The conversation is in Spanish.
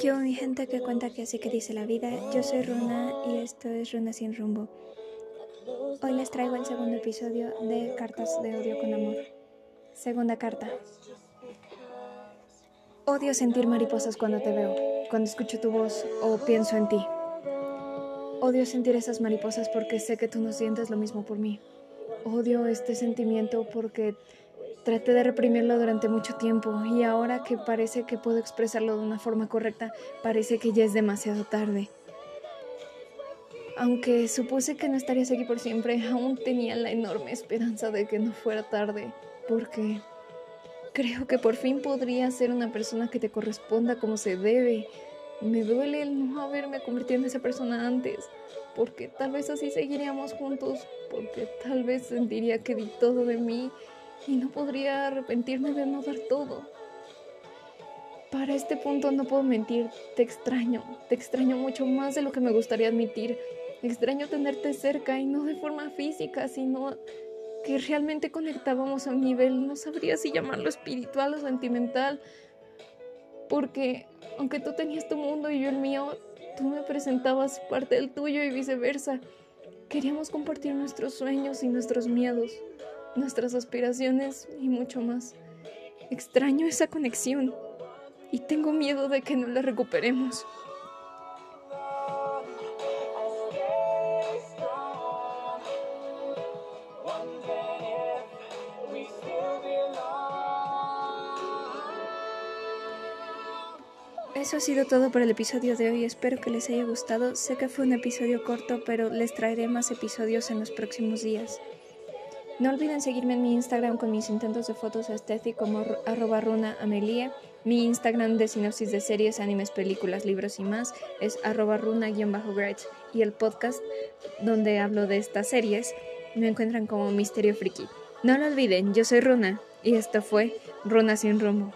¿Qué mi gente que cuenta que así que dice la vida? Yo soy Runa y esto es Runa sin rumbo. Hoy les traigo el segundo episodio de Cartas de Odio con Amor. Segunda carta. Odio sentir mariposas cuando te veo, cuando escucho tu voz o pienso en ti. Odio sentir esas mariposas porque sé que tú no sientes lo mismo por mí. Odio este sentimiento porque Traté de reprimirlo durante mucho tiempo y ahora que parece que puedo expresarlo de una forma correcta, parece que ya es demasiado tarde. Aunque supuse que no estarías aquí por siempre, aún tenía la enorme esperanza de que no fuera tarde, porque creo que por fin podría ser una persona que te corresponda como se debe. Me duele el no haberme convertido en esa persona antes, porque tal vez así seguiríamos juntos, porque tal vez sentiría que di todo de mí y no podría arrepentirme de no dar todo. Para este punto no puedo mentir, te extraño, te extraño mucho más de lo que me gustaría admitir. Extraño tenerte cerca y no de forma física, sino que realmente conectábamos a un nivel, no sabría si llamarlo espiritual o sentimental, porque aunque tú tenías tu mundo y yo el mío, tú me presentabas parte del tuyo y viceversa. Queríamos compartir nuestros sueños y nuestros miedos nuestras aspiraciones y mucho más. Extraño esa conexión y tengo miedo de que no la recuperemos. Eso ha sido todo por el episodio de hoy, espero que les haya gustado. Sé que fue un episodio corto, pero les traeré más episodios en los próximos días. No olviden seguirme en mi Instagram con mis intentos de fotos estéticas como arroba runa amelia. Mi Instagram de sinopsis de series, animes, películas, libros y más es arroba runa-grudge. Y el podcast donde hablo de estas series me encuentran como Misterio Friki. No lo olviden, yo soy Runa y esto fue Runa sin rumbo.